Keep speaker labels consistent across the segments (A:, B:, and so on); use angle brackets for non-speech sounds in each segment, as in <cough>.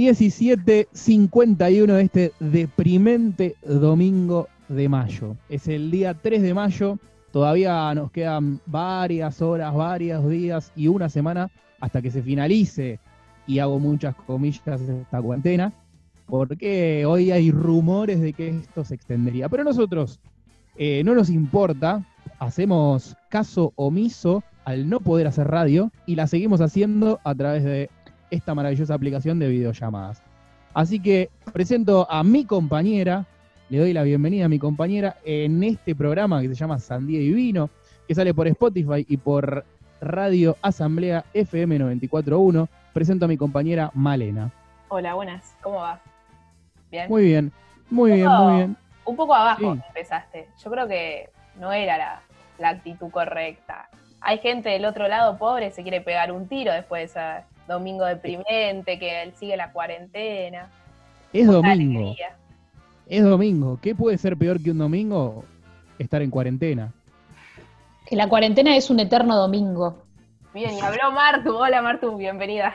A: 17.51 de este deprimente domingo de mayo. Es el día 3 de mayo, todavía nos quedan varias horas, varios días y una semana hasta que se finalice, y hago muchas comillas, esta cuarentena, porque hoy hay rumores de que esto se extendería. Pero nosotros eh, no nos importa, hacemos caso omiso al no poder hacer radio y la seguimos haciendo a través de esta maravillosa aplicación de videollamadas. Así que presento a mi compañera, le doy la bienvenida a mi compañera en este programa que se llama Sandía y Vino, que sale por Spotify y por Radio Asamblea FM 94.1. Presento a mi compañera Malena.
B: Hola, buenas, ¿cómo va?
A: ¿Bien? Muy bien, muy bien, muy bien.
B: Un poco abajo empezaste. Yo creo que no era la, la actitud correcta. Hay gente del otro lado pobre, se quiere pegar un tiro después de ese domingo deprimente, que él sigue la cuarentena.
A: Es domingo. Es domingo. ¿Qué puede ser peor que un domingo? Estar en cuarentena.
C: Que la cuarentena es un eterno domingo.
B: Bien, y habló Martu. Hola Martu, bienvenida.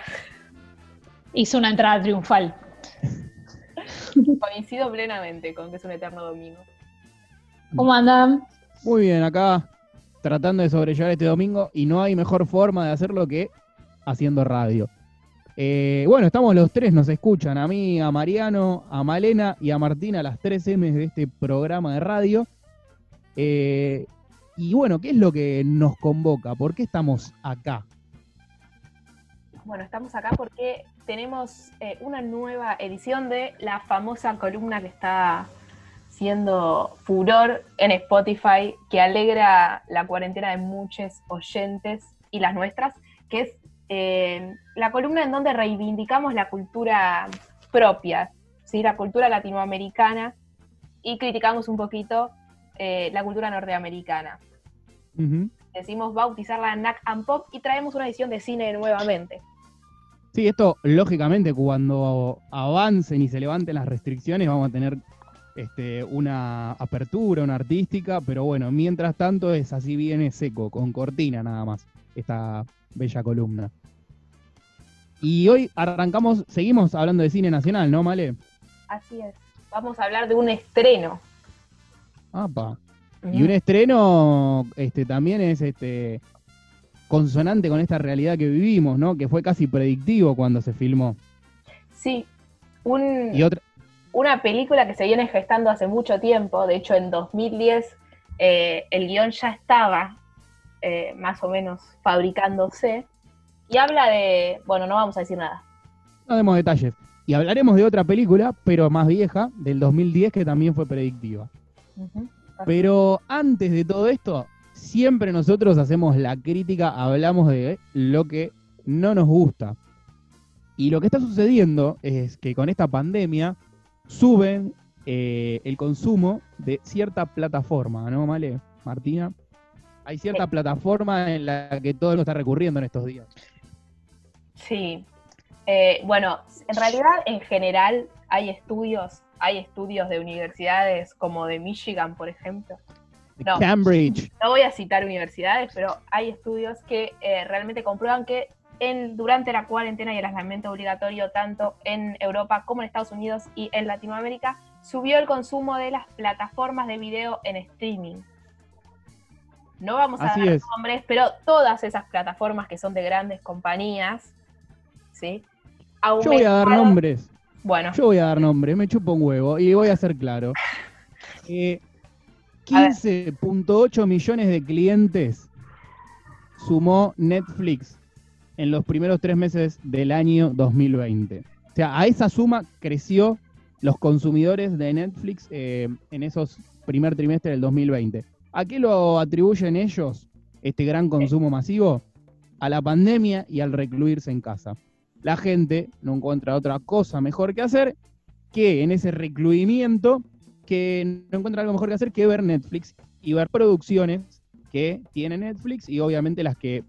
C: Hizo una entrada triunfal. <laughs>
B: Coincido plenamente con que es un eterno domingo.
C: ¿Cómo andan?
A: Muy bien, acá tratando de sobrellevar este domingo y no hay mejor forma de hacerlo que haciendo radio. Eh, bueno, estamos los tres, nos escuchan, a mí, a Mariano, a Malena y a Martina, las tres M de este programa de radio. Eh, y bueno, ¿qué es lo que nos convoca? ¿Por qué estamos acá?
B: Bueno, estamos acá porque tenemos eh, una nueva edición de la famosa columna que está siendo furor en Spotify, que alegra la cuarentena de muchos oyentes y las nuestras, que es eh, la columna en donde reivindicamos la cultura propia, ¿sí? la cultura latinoamericana, y criticamos un poquito eh, la cultura norteamericana. Decimos bautizarla NAC and Pop y traemos una edición de cine nuevamente.
A: Sí, esto lógicamente cuando avancen y se levanten las restricciones vamos a tener este, una apertura, una artística, pero bueno, mientras tanto es así viene seco, con cortina nada más, esta bella columna. Y hoy arrancamos, seguimos hablando de cine nacional, ¿no, Male?
B: Así es. Vamos a hablar de un estreno.
A: Apa. Y un estreno este, también es este, consonante con esta realidad que vivimos, ¿no? Que fue casi predictivo cuando se filmó.
B: Sí. Un, y otra, una película que se viene gestando hace mucho tiempo, de hecho en 2010 eh, el guion ya estaba eh, más o menos fabricándose, y habla de, bueno, no vamos a decir nada.
A: No demos detalles. Y hablaremos de otra película, pero más vieja, del 2010, que también fue predictiva. Pero antes de todo esto, siempre nosotros hacemos la crítica, hablamos de lo que no nos gusta. Y lo que está sucediendo es que con esta pandemia suben eh, el consumo de cierta plataforma, ¿no, Male? Martina. Hay cierta plataforma en la que todo el mundo está recurriendo en estos días.
B: Sí. Eh, bueno, en realidad, en general, hay estudios, hay estudios de universidades como de Michigan, por ejemplo.
A: No, Cambridge.
B: No voy a citar universidades, pero hay estudios que eh, realmente comprueban que durante la cuarentena y el aislamiento obligatorio, tanto en Europa como en Estados Unidos y en Latinoamérica, subió el consumo de las plataformas de video en streaming. No vamos a dar nombres, pero todas esas plataformas que son de grandes compañías, ¿sí?
A: Yo voy a dar nombres. Bueno. Yo voy a dar nombres, me chupo un huevo y voy a ser claro. 15.8 <laughs> eh, millones de clientes sumó Netflix en los primeros tres meses del año 2020. O sea, a esa suma creció los consumidores de Netflix eh, en esos primer trimestre del 2020. ¿A qué lo atribuyen ellos, este gran consumo masivo? A la pandemia y al recluirse en casa. La gente no encuentra otra cosa mejor que hacer que en ese recluimiento, que no encuentra algo mejor que hacer que ver Netflix y ver producciones que tiene Netflix y obviamente las que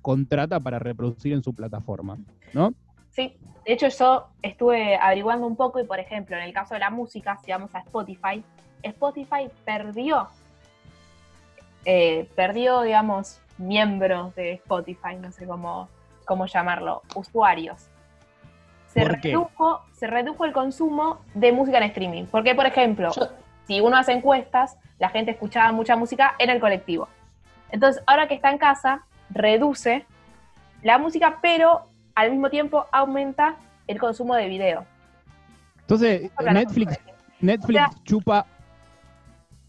A: contrata para reproducir en su plataforma, ¿no?
B: Sí, de hecho yo estuve averiguando un poco y por ejemplo en el caso de la música, si vamos a Spotify, Spotify perdió, eh, perdió, digamos, miembros de Spotify, no sé cómo, cómo llamarlo, usuarios. se
A: ¿Por qué?
B: redujo, se redujo el consumo de música en streaming. Porque, por ejemplo,
C: Yo-
B: si uno hace encuestas, la gente escuchaba mucha música en el colectivo. Entonces, ahora que está en casa, reduce la música, pero al mismo tiempo aumenta el consumo de video.
A: Entonces, Netflix, Netflix
B: O sea-
A: chupa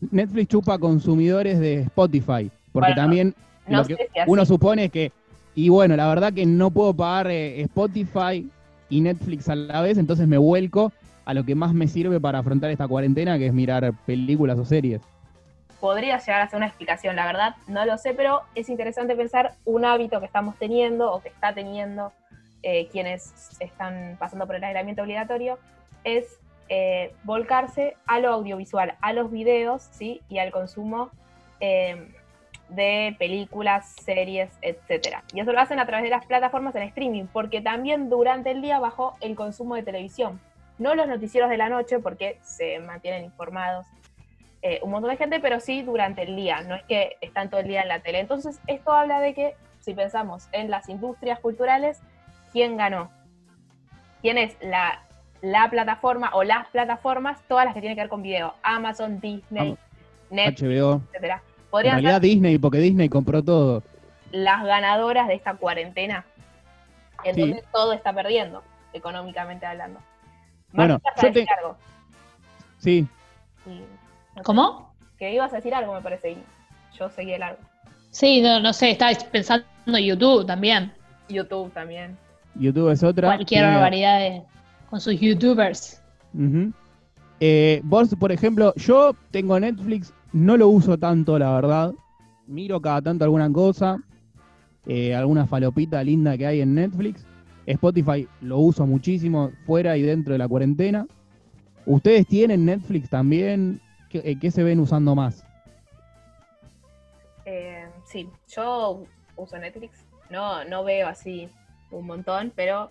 A: Netflix chupa consumidores de Spotify, porque
B: Bueno,
A: también
B: No
A: lo
B: sé
A: que
B: si así.
A: uno supone que y bueno, la verdad que no puedo pagar eh, Spotify y Netflix a la vez, entonces me vuelco a lo que más me sirve para afrontar esta cuarentena, que es mirar películas o series.
B: podría llegar a ser una explicación, la verdad, no lo sé, pero es interesante pensar un hábito que estamos teniendo o que está teniendo eh, quienes están pasando por el aislamiento obligatorio, es eh, volcarse a lo audiovisual, a los videos, ¿sí? Y al consumo eh, de películas, series, etcétera. Y eso lo hacen a través de las plataformas en streaming, porque también durante el día bajó el consumo de televisión. No los noticieros de la noche, porque se mantienen informados eh, un montón de gente, pero sí durante el día, no es que están todo el día en la tele. Entonces, esto habla de que, si pensamos en las industrias culturales, ¿quién ganó? ¿Quién es la, la plataforma o las plataformas, todas las que tienen que ver con video? Amazon, Disney, Netflix,
A: HBO.
B: etcétera.
A: En
B: Podrían ser
A: realidad Disney, porque Disney compró todo.
B: las ganadoras de esta cuarentena, en
A: Sí.
B: donde todo está perdiendo, económicamente hablando.
A: Bueno,
B: Martín, ibas a
A: yo
B: decir
A: te-
B: algo.
A: Sí,
B: Y, no sé,
C: ¿Cómo?
B: Que ibas a decir algo, me parece, y yo seguí el largo.
C: Sí, no, no sé, estaba pensando en YouTube también.
B: YouTube también.
A: YouTube es otra.
C: Cualquier barbaridad de, con sus YouTubers.
A: Eh, vos, por ejemplo, yo tengo Netflix, no lo uso tanto, la verdad. Miro cada tanto alguna cosa, eh, alguna falopita linda que hay en Netflix. Spotify lo uso muchísimo, fuera y dentro de la cuarentena. ¿Ustedes tienen Netflix también? ¿Qué, eh, qué se ven usando más?
B: Eh, sí, yo uso Netflix. No, no veo así un montón, pero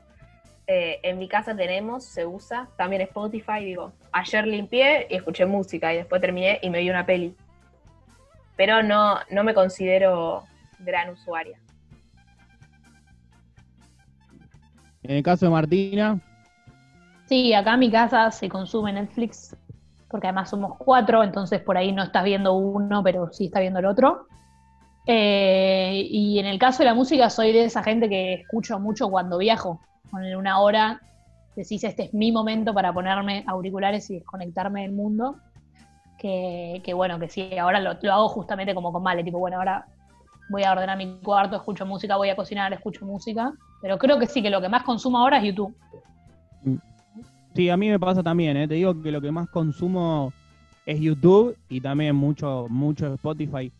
B: eh, en mi casa tenemos, se usa. También Spotify, digo. Ayer limpié y escuché música y después terminé y me vi una peli. Pero no, no me considero gran usuaria.
A: En el caso de Martina,
C: Sí, acá en mi casa se consume Netflix, porque además somos cuatro, entonces por ahí no estás viendo uno, pero sí estás viendo el otro. Eh, y en el caso de la música, soy de esa gente que escucho mucho cuando viajo. En una hora decís, este es mi momento para ponerme auriculares y desconectarme del mundo. Que, que bueno, que sí, ahora lo, lo hago justamente como con Male, tipo, bueno, ahora voy a ordenar mi cuarto, escucho música, voy a cocinar, escucho música. Pero creo que sí, que lo que más consumo ahora es YouTube.
A: sí, a mí me pasa también, ¿eh? te digo que lo que más consumo es YouTube y también mucho, mucho Spotify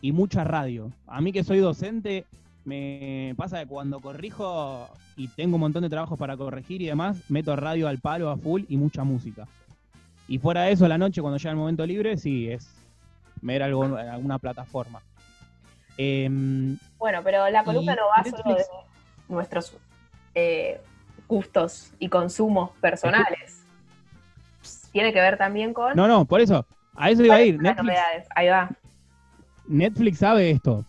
A: y mucha radio. A mí que soy docente, me pasa que cuando corrijo y tengo un montón de trabajos para corregir y demás, meto radio al palo, a full y mucha música. Y fuera de eso, a la noche, cuando llega el momento libre, sí, es ver algo en alguna plataforma. Em,
B: Bueno, pero la columna no va solo de
A: Netflix-
B: nuestros eh, gustos y consumos personales. Tiene que ver también con
A: no, no, por eso, a eso iba a ir. Netflix,
B: novedades. Ahí va.
A: Netflix sabe esto.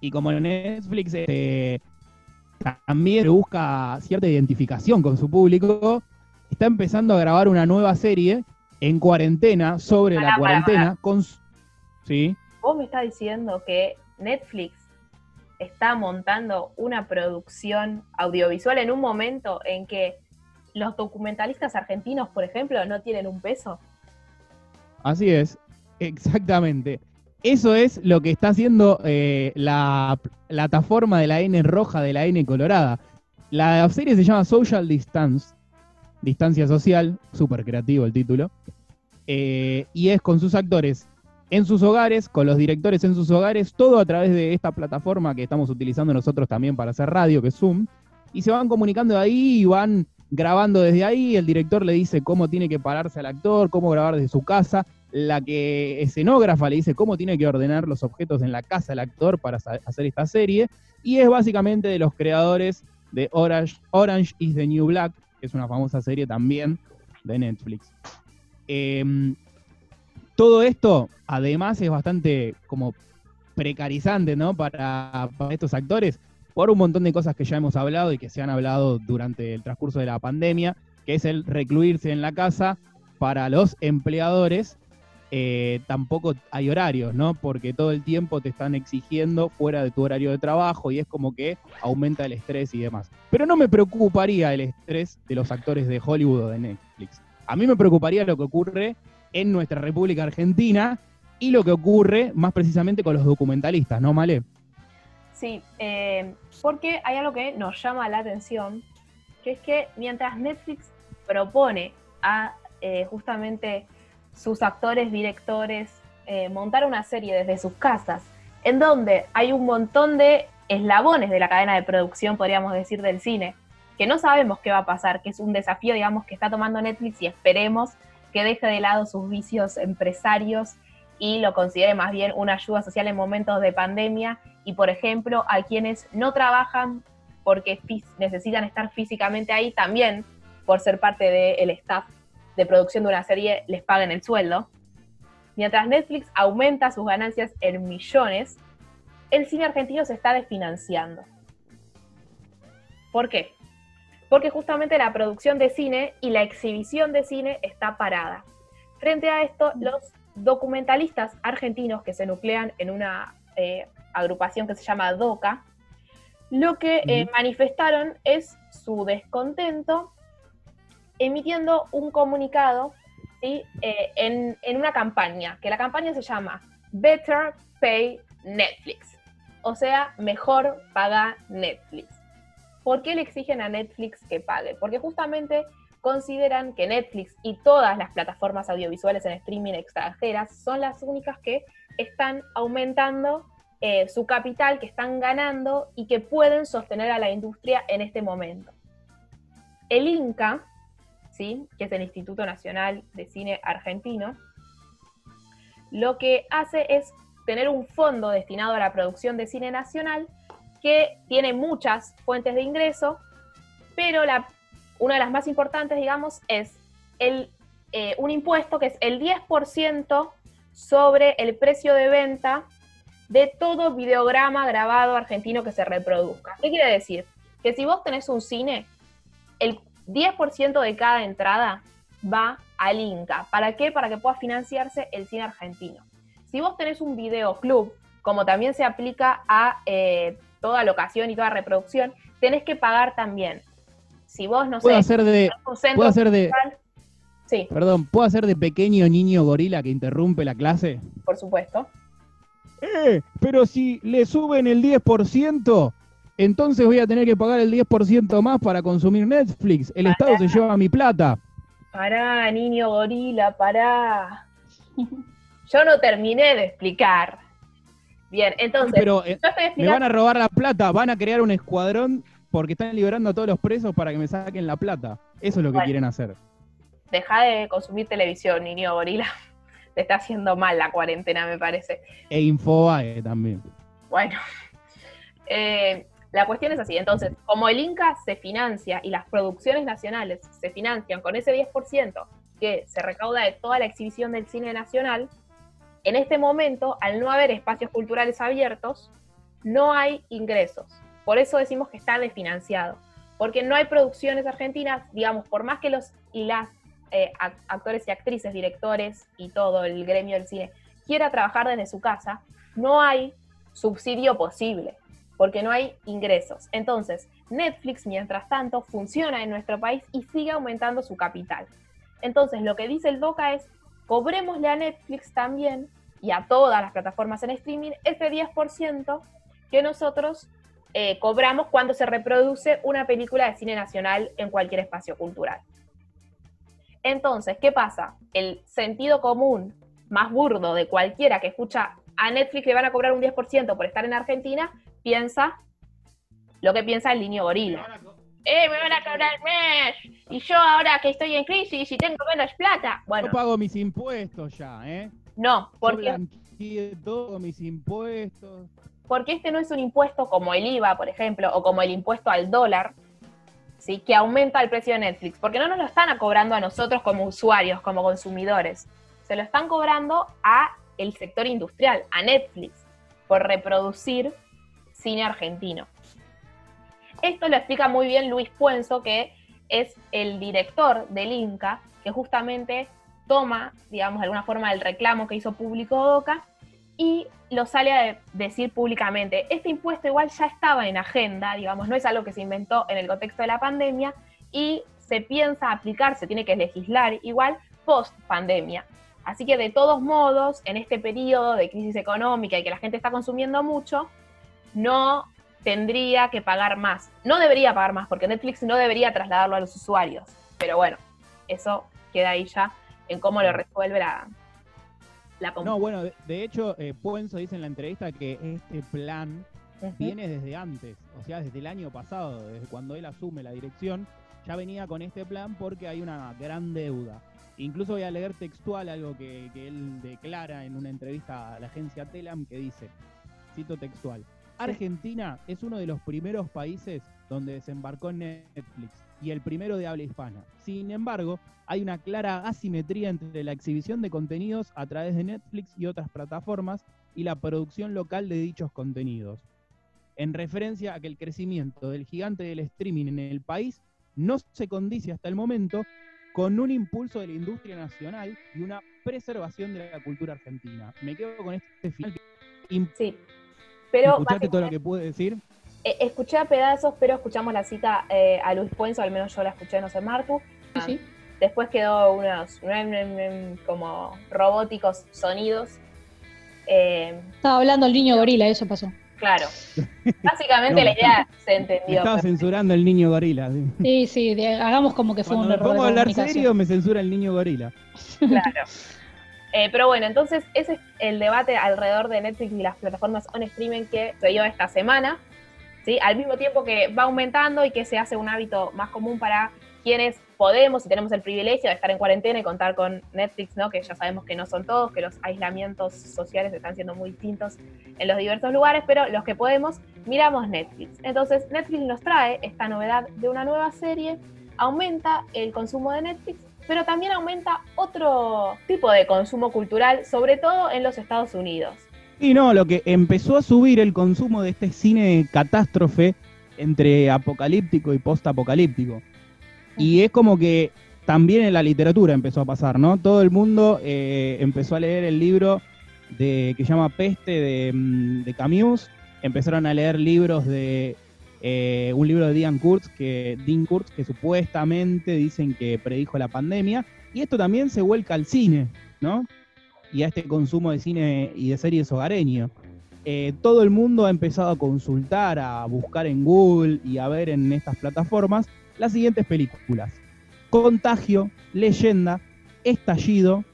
A: Y como Netflix este, también busca cierta identificación con su público, está empezando a grabar una nueva serie en cuarentena sobre
B: Pará,
A: la
B: pará,
A: cuarentena con sí,
B: Vos me estás diciendo que Netflix está montando una producción audiovisual en un momento en que los documentalistas argentinos, por ejemplo, no tienen un peso.
A: así es, exactamente. Eso es lo que está haciendo eh, la plataforma de la N roja de la N colorada. La serie se llama Social Distance, distancia social, súper creativo el título, eh, y es con sus actores en sus hogares, con los directores en sus hogares, todo a través de esta plataforma que estamos utilizando nosotros también para hacer radio, que es Zoom, y se van comunicando ahí y van grabando desde ahí, el director le dice cómo tiene que pararse al actor, cómo grabar desde su casa, la que escenógrafa le dice cómo tiene que ordenar los objetos en la casa del actor para hacer esta serie, y es básicamente de los creadores de Orange, Orange is the New Black, que es una famosa serie también de Netflix. Em, todo esto, además, es bastante como precarizante, ¿no? Para, para estos actores. por un montón de cosas que ya hemos hablado y que se han hablado durante el transcurso de la pandemia, que es el recluirse en la casa para los empleadores. Eh, tampoco hay horarios, ¿no? Porque todo el tiempo te están exigiendo fuera de tu horario de trabajo y es como que aumenta el estrés y demás. Pero no me preocuparía el estrés de los actores de Hollywood o de Netflix. A mí me preocuparía lo que ocurre en nuestra República Argentina y lo que ocurre más precisamente con los documentalistas, ¿no, Male?
B: Sí, eh, porque hay algo que nos llama la atención, que es que mientras Netflix propone a eh, justamente sus actores, directores, eh, montar una serie desde sus casas, en donde hay un montón de eslabones de la cadena de producción, podríamos decir, del cine, que no sabemos qué va a pasar, que es un desafío, digamos, que está tomando Netflix y esperemos que deje de lado sus vicios empresarios y lo considere más bien una ayuda social en momentos de pandemia. Y, por ejemplo, a quienes no trabajan porque necesitan estar físicamente ahí también por ser parte del staff de producción de una serie les paguen el sueldo. Mientras Netflix aumenta sus ganancias en millones, el cine argentino se está desfinanciando. ¿Por qué? Porque justamente la producción de cine y la exhibición de cine está parada. Frente a esto, los documentalistas argentinos que se nuclean en una eh, agrupación que se llama DOCA, lo que eh, manifestaron es su descontento emitiendo un comunicado ¿sí? eh, en, en, una campaña, que la campaña se llama Better Pay Netflix, o sea, mejor paga Netflix. ¿Por qué le exigen a Netflix que pague? Porque justamente consideran que Netflix y todas las plataformas audiovisuales en streaming extranjeras son las únicas que están aumentando eh, su capital, que están ganando y que pueden sostener a la industria en este momento. El INCA, que es el Instituto Nacional de Cine Argentino, lo que hace es tener un fondo destinado a la producción de cine nacional que tiene muchas fuentes de ingreso, pero una de las más importantes, digamos, es eh, un impuesto que es el 10% sobre el precio de venta de todo videograma grabado argentino que se reproduzca. ¿Qué quiere decir? Que si vos tenés un cine, el 10% de cada entrada va al Inca. ¿Para qué? Para que pueda financiarse el cine argentino. Si vos tenés un videoclub, como también se aplica a eh, toda locación y toda reproducción, tenés que pagar también. Si vos, no
A: ¿Puedo
B: sé,
A: hacer de, ¿puedo hacer de,
B: Sí,
A: perdón, ¿puedo hacer de pequeño niño gorila que interrumpe la clase?
B: por supuesto.
A: Eh, pero si le suben el 10%, entonces voy a tener que pagar el 10% más para consumir Netflix. El Estado se lleva mi plata.
B: Pará, niño gorila, pará. <laughs> Yo no terminé de explicar. Bien, entonces,
A: Pero eh, me van a robar la plata, van a crear un escuadrón porque están liberando a todos los presos para que me saquen la plata. Eso es lo que
B: Bueno.
A: quieren hacer.
B: Deja de consumir televisión, niño gorila. <laughs> Te está haciendo mal la cuarentena, me parece.
A: E Infobae también.
B: Bueno, <laughs> eh, la cuestión es así. Entonces, como el Inca se financia y las producciones nacionales se financian con ese 10% que se recauda de toda la exhibición del cine nacional, en este momento, al no haber espacios culturales abiertos, no hay ingresos. Por eso decimos que está desfinanciado. Porque no hay producciones argentinas, digamos, por más que los y las eh, ac- actores y actrices, directores y todo el gremio del cine quiera trabajar desde su casa, no hay subsidio posible, porque no hay ingresos. Entonces, Netflix, mientras tanto, funciona en nuestro país y sigue aumentando su capital. Entonces, lo que dice el DOCA es, cobrémosle a Netflix también y a todas las plataformas en streaming ese 10% que nosotros eh, cobramos cuando se reproduce una película de cine nacional en cualquier espacio cultural. Entonces, ¿qué pasa? El sentido común más burdo de cualquiera que escucha a Netflix le van a cobrar un 10% por estar en Argentina, piensa lo que piensa el niño gorila. ¡Eh, me van a cobrar más! Y yo ahora que estoy en crisis y tengo menos plata. Bueno,
A: Yo pago mis impuestos ya, ¿eh?
B: no, porque,
A: todos mis impuestos.
B: porque este no es un impuesto como el IVA, por ejemplo, o como el impuesto al dólar, ¿sí? que aumenta el precio de Netflix, porque no nos lo están cobrando a nosotros como usuarios, como consumidores, se lo están cobrando a el sector industrial, a Netflix, por reproducir cine argentino. Esto lo explica muy bien Luis Puenzo, que es el director del Inca, que justamente toma, digamos, de alguna forma el reclamo que hizo público Oca y lo sale a decir públicamente. Este impuesto igual ya estaba en agenda, digamos, no es algo que se inventó en el contexto de la pandemia y se piensa aplicar, se tiene que legislar igual post pandemia. Así que de todos modos, en este periodo de crisis económica y que la gente está consumiendo mucho, no tendría que pagar más. No debería pagar más, porque Netflix no debería trasladarlo a los usuarios. Pero bueno, eso queda ahí ya en cómo lo resuelve la, la
A: No, bueno, de, hecho, eh, Puenzo dice en la entrevista que este plan viene desde antes, o sea, desde el año pasado, desde cuando él asume la dirección, ya venía con este plan porque hay una gran deuda. Incluso voy a leer textual algo que, que él declara en una entrevista a la agencia Telam que dice, cito textual, Argentina es uno de los primeros países donde desembarcó Netflix y el primero de habla hispana. Sin embargo, hay una clara asimetría entre la exhibición de contenidos a través de Netflix y otras plataformas y la producción local de dichos contenidos, en referencia a que el crecimiento del gigante del streaming en el país no se condice hasta el momento con un impulso de la industria nacional y una preservación de la cultura argentina. Me quedo con este final.
B: Sí. Pero
A: ¿Escuchaste todo lo que pude decir?
B: Eh, escuché a pedazos, pero escuchamos la cita eh, a Luis Puenzo, al menos yo la escuché, no sé, Martu.
C: Sí,
B: Después quedó unos como robóticos sonidos.
C: Eh, Estaba hablando el niño gorila, eso pasó.
B: Claro. <laughs> Básicamente la idea se entendió.
A: estaba censurando el niño gorila.
C: Sí, sí, hagamos como que fue un error.
A: ¿Cómo hablar serio? Me censura el niño gorila.
B: Claro. <laughs> Eh, pero bueno, entonces ese es el debate alrededor de Netflix y las plataformas on streaming que se dio esta semana. ¿sí? Al mismo tiempo que va aumentando y que se hace un hábito más común para quienes podemos y tenemos el privilegio de estar en cuarentena y contar con Netflix, ¿no? que ya sabemos que no son todos, que los aislamientos sociales están siendo muy distintos en los diversos lugares, pero los que podemos, miramos Netflix. Entonces, Netflix nos trae esta novedad de una nueva serie, aumenta el consumo de Netflix pero también aumenta otro tipo de consumo cultural, sobre todo en los Estados Unidos.
A: Y no, lo que empezó a subir el consumo de este cine catástrofe entre apocalíptico y postapocalíptico. Y es como que también en la literatura empezó a pasar, ¿no? Todo el mundo eh, empezó a leer el libro de, que se llama Peste de, mm, de Camus, empezaron a leer libros de eh, un libro de Dean Kurtz, que, Dean que supuestamente dicen que predijo la pandemia, y esto también se vuelca al cine, ¿no? Y a este consumo de cine y de series hogareño. Eh, todo el mundo ha empezado a consultar, a buscar en Google y a ver en estas plataformas las siguientes películas. Contagio, Leyenda, Estallido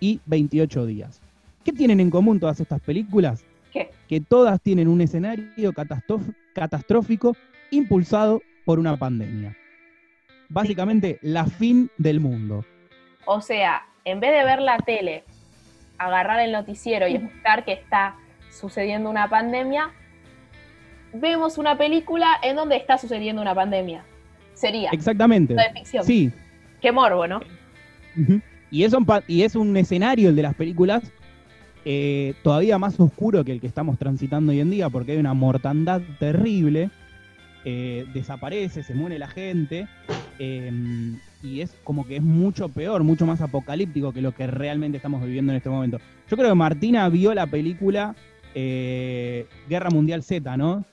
A: y 28 días. ¿Qué tienen en común todas estas películas? Que todas tienen un escenario catastrófico impulsado por una pandemia. Básicamente, la fin del mundo.
B: O sea, en vez de ver la tele, agarrar el noticiero y escuchar que está sucediendo una pandemia, vemos una película en donde está sucediendo una pandemia. Sería.
A: Exactamente.
B: De ficción.
A: Sí.
B: Qué morbo, ¿no?
A: y, es un, y es un escenario, el de las películas, eh, todavía más oscuro que el que estamos transitando hoy en día, porque hay una mortandad terrible, eh, desaparece, se muere la gente, em, y es como que es mucho peor, mucho más apocalíptico que lo que realmente estamos viviendo en este momento. Yo creo que Martina vio la película eh, Guerra Mundial Z, ¿no?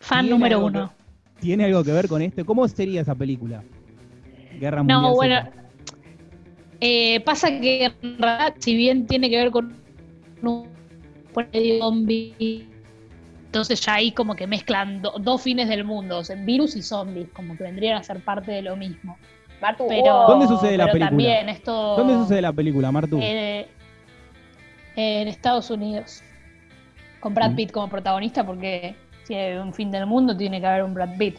C: Fan número uno.
A: ¿Tiene algo que ver con esto? ¿Cómo sería esa película? Guerra Mundial
C: no, bueno, eh, pasa que en realidad, si bien tiene que ver con un zombie, entonces ya ahí como que mezclan dos fines del mundo, o sea, virus y zombies, como que vendrían a ser parte de lo mismo.
B: pero,
A: ¿Dónde sucede la película?
C: También esto,
A: ¿Dónde sucede la película, Martu?
C: Eh, en Estados Unidos. Con Brad mm. Pitt como protagonista, porque si hay un fin del mundo tiene que haber un Brad Pitt.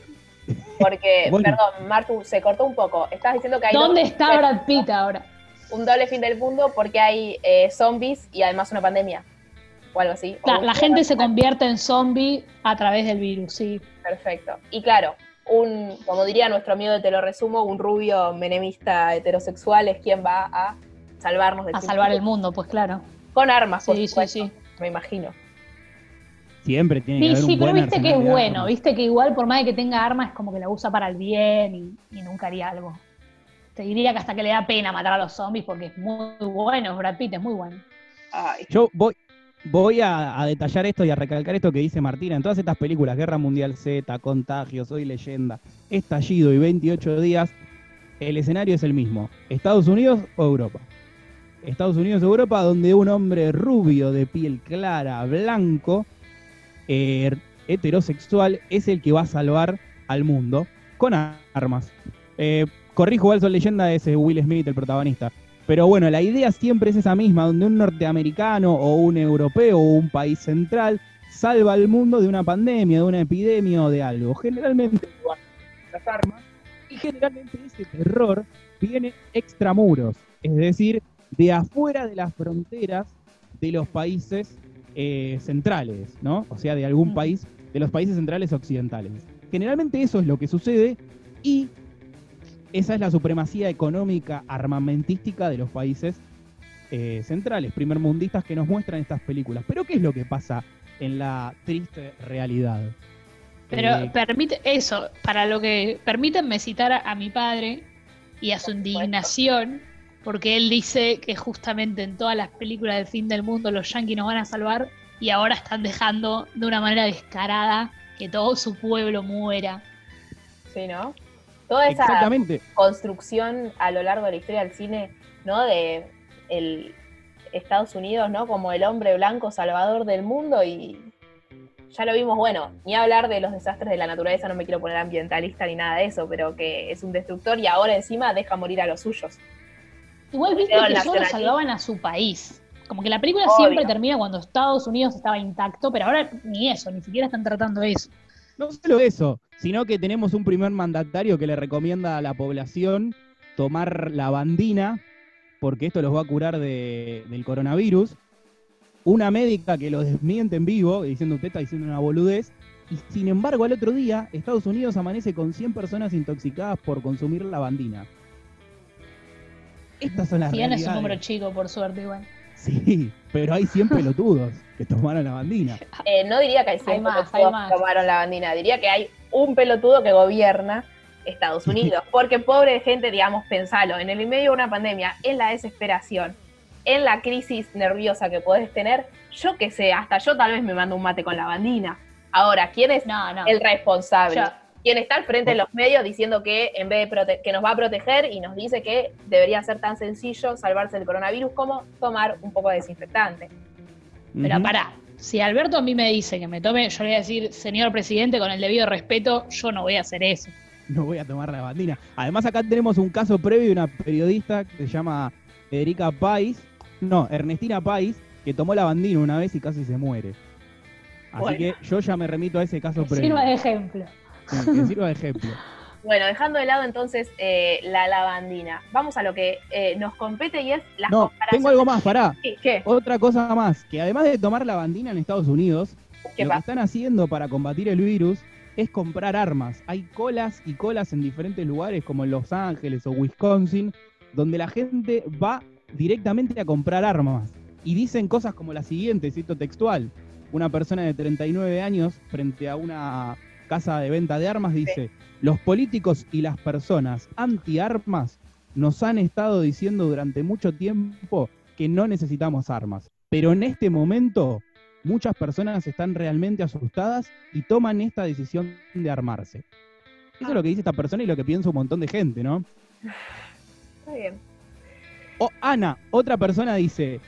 B: Porque, <laughs> perdón, Martu, se cortó un poco. Estás diciendo que hay.
C: ¿Dónde está Brad Pitt ahora?
B: Un doble fin del mundo porque hay eh, zombies y además una pandemia. O algo así.
C: La, gente se convierte en zombie a través del virus, sí.
B: Perfecto. Y claro, un, como diría nuestro amigo de Te lo resumo, un rubio menemista heterosexual es quien va a salvarnos
C: de A salvar el mundo, pues claro.
B: Con armas, por sí, sí, sí. me imagino.
A: Siempre tiene que
C: Sí,
A: haber un
C: sí, pero
A: buen
C: viste que es bueno, viste que igual por más de que tenga armas es como que la usa para el bien y, y nunca haría algo. Te diría que hasta que le da pena matar a los zombies porque es muy bueno, Brad Pitt es muy bueno.
B: Ay,
A: Yo voy, voy a, a detallar esto y a recalcar esto que dice Martina. En todas estas películas, Guerra Mundial Z, Contagio, Soy Leyenda, Estallido y 28 días, el escenario es el mismo. Estados Unidos o Europa. Estados Unidos o Europa, donde un hombre rubio, de piel clara, blanco, eh, heterosexual, es el que va a salvar al mundo con armas. Eh, corrijo, igual Soy Leyenda es Will Smith, el protagonista. Pero bueno, la idea siempre es esa misma, donde un norteamericano o un europeo o un país central salva al mundo de una pandemia, de una epidemia o de algo. Generalmente las armas y generalmente ese terror viene extramuros, es decir, de afuera de las fronteras de los países eh, centrales, ¿no? O sea, de algún
C: Mm.
A: país, de los países centrales occidentales. Generalmente eso es lo que sucede y esa es la supremacía económica armamentística de los países eh, centrales, primermundistas que nos muestran estas películas. Pero ¿qué es lo que pasa en la triste realidad?
C: Pero
A: Eh,
C: permite eso, para lo que permítanme citar a, a mi padre y a su indignación, porque él dice que justamente en todas las películas del fin del mundo los yanquis nos van a salvar y ahora están dejando de una manera descarada que todo su pueblo muera.
B: sí, ¿no? Toda esa construcción a lo largo de la historia del cine, ¿no? De el Estados Unidos, ¿no? Como el hombre blanco salvador del mundo y ya lo vimos, bueno, ni hablar de los desastres de la naturaleza, no me quiero poner ambientalista ni nada de eso, pero que es un destructor y ahora encima deja morir a los suyos.
C: Igual viste que solo salvaban a su país. Como que la película
B: Obvio.
C: siempre termina cuando Estados Unidos estaba intacto, pero ahora ni eso, ni siquiera están tratando eso.
A: No solo eso, sino que tenemos un primer mandatario que le recomienda a la población tomar la bandina, porque esto los va a curar de- del coronavirus. Una médica que lo desmiente en vivo, diciendo usted está diciendo una boludez. Y sin embargo, al otro día, Estados Unidos amanece con 100 personas intoxicadas por consumir la bandina. Estas son las
C: Si bien es un número chico, por suerte, igual.
A: Sí, pero hay 100 pelotudos que tomaron la bandina.
B: Eh, no diría que hay 100
C: Hay más,
B: pelotudos
C: hay más.
B: que tomaron la bandina, diría que hay un pelotudo que gobierna Estados Unidos, <laughs> porque pobre gente, digamos, pensalo, en el medio de una pandemia, en la desesperación, en la crisis nerviosa que podés tener, yo qué sé, hasta yo tal vez me mando un mate con la bandina. Ahora, ¿quién es
C: No, no.
B: el responsable?
C: Ya.
B: ¿Quién está al frente de los medios diciendo que en vez de que nos va a proteger y nos dice que debería ser tan sencillo salvarse del coronavirus como tomar un poco de desinfectante?
C: Pero pará, si Alberto a mí me dice que me tome, yo le voy a decir, señor presidente, con el debido respeto, yo no voy a hacer eso.
A: no voy a tomar la bandina. Además, acá tenemos un caso previo de una periodista que se llama Federica Pais, no, Ernestina Pais, que tomó la bandina una vez y casi se muere. Así
B: Bueno.
A: que yo ya me remito a ese caso
C: Que
A: previo.
C: sirva de ejemplo.
A: Sí, que sirva de ejemplo. <laughs>
B: Bueno, dejando de lado entonces eh, la lavandina, vamos a lo que eh, nos compete y es las
A: No,
B: comparaciones.
A: tengo algo más, pará.
B: ¿Qué?
A: Otra cosa más, que además de tomar la bandina en Estados Unidos,
B: ¿Qué
A: lo que están haciendo para combatir el virus es comprar armas. Hay colas y colas en diferentes lugares como en Los Ángeles o Wisconsin, donde la gente va directamente a comprar armas. Y dicen cosas como la siguiente, cito textual. Una persona de 39 años frente a una casa de venta de armas dice, los políticos y las personas anti-armas nos han estado diciendo durante mucho tiempo que no necesitamos armas. Pero en este momento muchas personas están realmente asustadas y toman esta decisión de armarse. Eso es lo que dice esta persona y lo que piensa un montón de gente, ¿no?
B: Está bien.
A: O Ana, otra persona dice,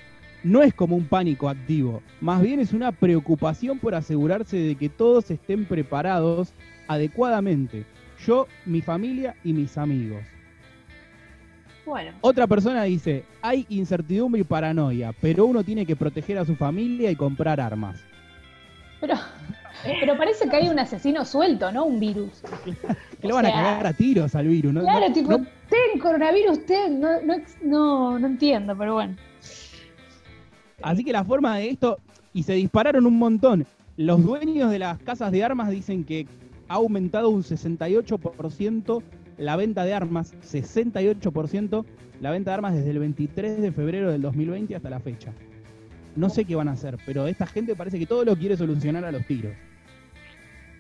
A: no es como un pánico activo, más bien es una preocupación por asegurarse de que todos estén preparados adecuadamente. Yo, mi familia y mis amigos.
B: Bueno,
A: Otra persona dice, hay incertidumbre y paranoia, pero uno tiene que proteger a su familia y comprar armas.
C: Pero, pero parece que hay un asesino suelto, ¿no? Un virus. <laughs>
A: Que le
C: O
A: van a cagar a tiros al virus, ¿no?
C: Claro,
A: No-
C: tipo,
A: no-
C: ten coronavirus, ten, no, no, no entiendo, pero bueno.
A: Así que la forma de esto, y se dispararon un montón. Los dueños de las casas de armas dicen que ha aumentado un 68% la venta de armas, 68% la venta de armas desde el 23 de febrero del 2020 hasta la fecha. no sé qué van a hacer, pero esta gente parece que todo lo quiere solucionar a los tiros.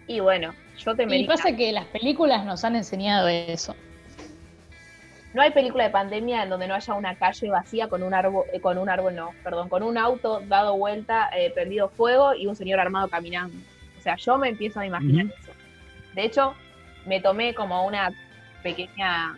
B: Y bueno, yo te
C: Y pasa que las películas nos han enseñado eso.
B: No hay película de pandemia en donde no haya una calle vacía con un árbol, eh, con un árbol no, perdón, con un auto dado vuelta, eh, prendido fuego y un señor armado caminando. O sea, yo me empiezo a imaginar
A: Ujú.
B: eso. De hecho, me tomé como una pequeña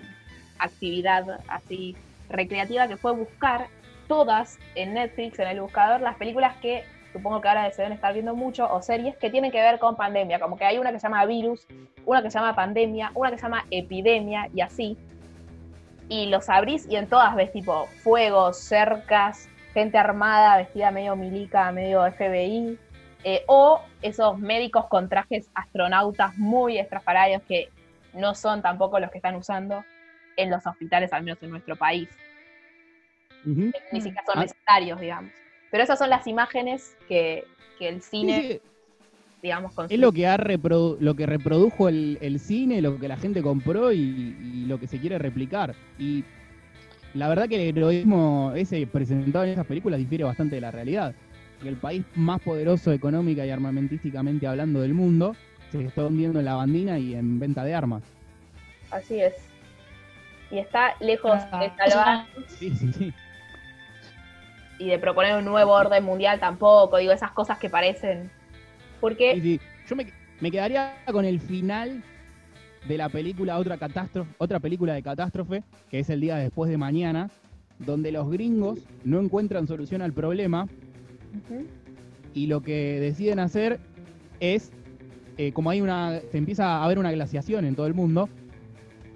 B: actividad así recreativa que fue buscar todas en Netflix, en el buscador, las películas que supongo que ahora se deben estar viendo mucho, o series que tienen que ver con pandemia. Como que hay una que se llama virus, una que se llama pandemia, una que se llama epidemia y así. Y los abrís y en todas ves tipo fuegos, cercas, gente armada, vestida medio milica, medio FBI, eh, o esos médicos con trajes astronautas muy estrafalarios que no son tampoco los que están usando en los hospitales, al menos en nuestro país.
A: Ujú.
B: Ni siquiera son
A: Ah.
B: necesarios, digamos. Pero esas son las imágenes que, que el cine,
A: sí,
B: digamos,
A: Es
B: construye.
A: lo que ha reprodu- lo que reprodujo el, el cine, lo que la gente compró y, y lo que se quiere replicar. Y la verdad que el heroísmo ese presentado en esas películas difiere bastante de la realidad. Que el país más poderoso económica y armamentísticamente hablando del mundo se está hundiendo en la bandina y en venta de armas.
B: Así es. Y está lejos
C: Ah,
B: de salvar
A: Sí, sí, sí.
B: y de proponer un nuevo orden mundial tampoco. Digo, esas cosas que parecen. Porque
A: Sí, sí. Yo me, me quedaría con el final de la película otra catástrofe, otra película de catástrofe, que es el día después de mañana, donde los gringos no encuentran solución al problema Y lo que deciden hacer es, eh, como hay una, se empieza a haber una glaciación en todo el mundo,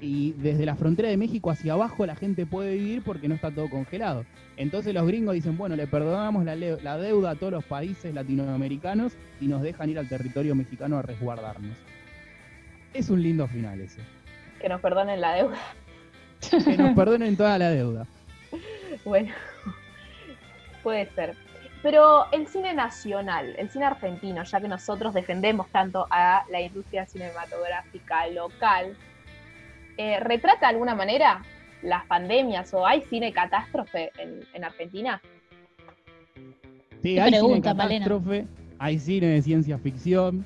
A: y desde la frontera de México hacia abajo la gente puede vivir porque no está todo congelado. Entonces los gringos dicen, bueno, le perdonamos la, la deuda a todos los países latinoamericanos y nos dejan ir al territorio mexicano a resguardarnos. Es un lindo final ese.
B: que nos perdonen la deuda.
A: Que nos perdonen toda la deuda. <laughs>
B: Bueno, puede ser. Pero el cine nacional, el cine argentino, ya que nosotros defendemos tanto a la industria cinematográfica local, eh, ¿retrata de alguna manera las pandemias o hay cine catástrofe en, en Argentina?
A: Sí, hay
C: pregunta,
A: cine
C: Malena.
A: catástrofe, hay cine de ciencia ficción,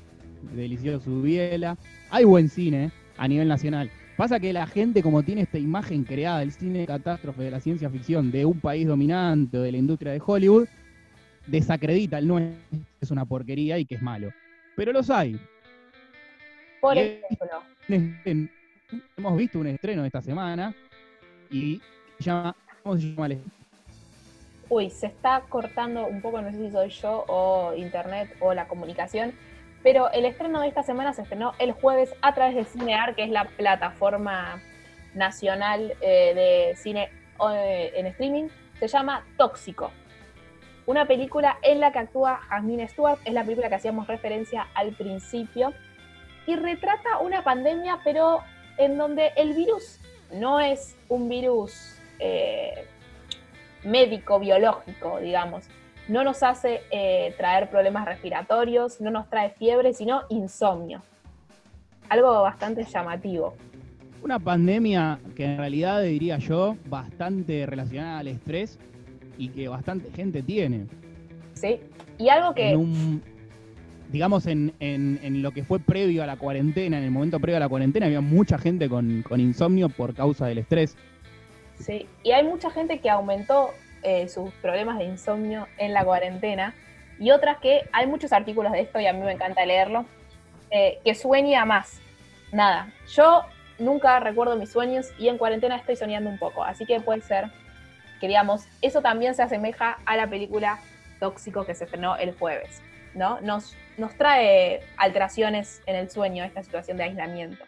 A: de Eliseo Subiela, hay buen cine a nivel nacional. Pasa que la gente, como tiene esta imagen creada del cine catástrofe, de la ciencia ficción, de un país dominante o de la industria de Hollywood, desacredita el nuestro, que es una porquería y que es malo. Pero los hay.
B: Por ejemplo,
A: Hemos visto un estreno esta semana y se llama, ¿cómo se llama el
B: uy, se está cortando un poco, no sé si soy yo o internet o la comunicación, pero el estreno de esta semana se estrenó el jueves a través de Cinear, que es la plataforma nacional eh, de cine eh, en streaming, se llama Tóxico. Una película en la que actúa Jasmine Stewart, es la película que hacíamos referencia al principio, y retrata una pandemia, pero en donde el virus no es un virus eh, médico, biológico, digamos. No nos hace eh, traer problemas respiratorios, no nos trae fiebre, sino insomnio. Algo bastante llamativo.
A: Una pandemia que en realidad diría yo bastante relacionada al estrés y que bastante gente tiene.
B: ¿sí? Y algo que...
A: En un, digamos, en, en- en lo que fue previo a la cuarentena, en el momento previo a la cuarentena, había mucha gente con, con insomnio por causa del estrés.
B: Sí, y hay mucha gente que aumentó eh, sus problemas de insomnio en la cuarentena y otras que hay muchos artículos de esto y a mí me encanta leerlo, eh, que sueña más. Nada, yo nunca recuerdo mis sueños y en cuarentena estoy soñando un poco, así que puede ser que digamos, eso también se asemeja a la película Tóxico que se estrenó el jueves, ¿no? Nos, nos trae alteraciones en el sueño, esta situación de aislamiento.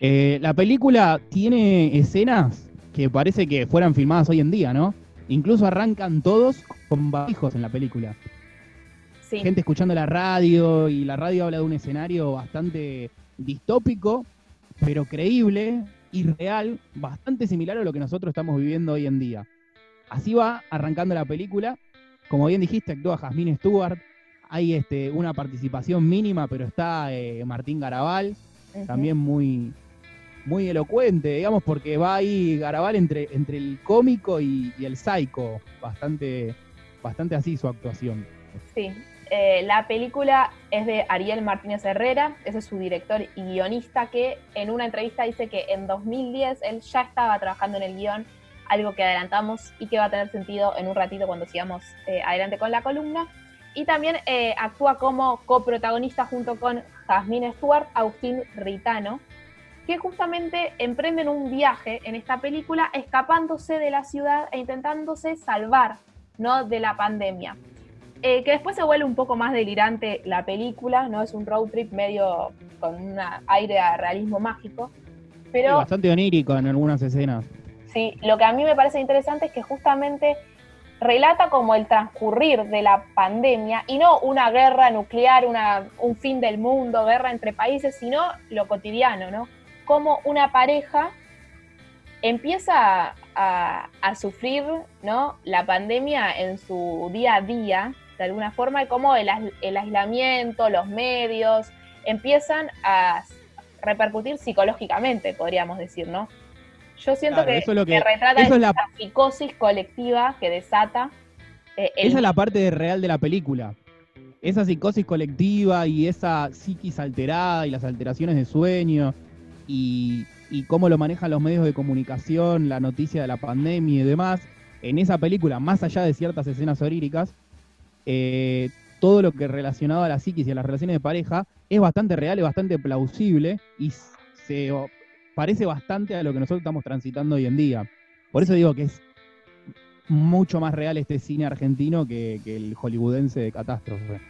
A: Eh, la película tiene escenas que parece que fueran filmadas hoy en día, ¿no? Incluso arrancan todos con barbijos en la película.
B: Sí.
A: gente escuchando la radio y la radio habla de un escenario bastante distópico, pero creíble y real, bastante similar a lo que nosotros estamos viviendo hoy en día. Así va arrancando la película. Como bien dijiste, actúa Jasmine Stewart. Hay este, una participación mínima, pero está eh, Martín Garabal, también muy, muy elocuente, digamos, porque va ahí Garabal entre, entre el cómico y, y el psycho, bastante bastante así su actuación.
B: Sí, eh, la película es de Ariel Martínez Herrera, ese es su director y guionista, que en una entrevista dice que en 2010 él ya estaba trabajando en el guion, algo que adelantamos y que va a tener sentido en un ratito cuando sigamos eh, adelante con la columna. Y también eh, actúa como coprotagonista junto con Jasmine Stewart, Agustín Ritano, que justamente emprenden un viaje en esta película escapándose de la ciudad e intentándose salvar ¿no? de la pandemia. Eh, que después se vuelve un poco más delirante la película, ¿no? Es un road trip medio con un aire a realismo mágico. Pero,
A: bastante onírico en algunas escenas.
B: Sí, lo que a mí me parece interesante es que justamente relata como el transcurrir de la pandemia y no una guerra nuclear, una, un fin del mundo, guerra entre países, sino lo cotidiano, ¿no? Como una pareja empieza a, a, sufrir ¿no? la pandemia en su día a día de alguna forma, y cómo el, aislamiento, los medios, empiezan a repercutir psicológicamente, podríamos decir, ¿no? Yo siento que,
A: eso que,
B: retrata esa psicosis colectiva que desata.
A: Eh, esa es la parte real de la película. Esa psicosis colectiva y esa psiquis alterada y las alteraciones de sueño y, y cómo lo manejan los medios de comunicación, la noticia de la pandemia y demás. En esa película, más allá de ciertas escenas oríricas, eh, todo lo que relacionado a la psiquis y a las relaciones de pareja es bastante real, es bastante plausible y se parece bastante a lo que nosotros estamos transitando hoy en día. Por eso digo que es mucho más real este cine argentino que, el hollywoodense de catástrofe.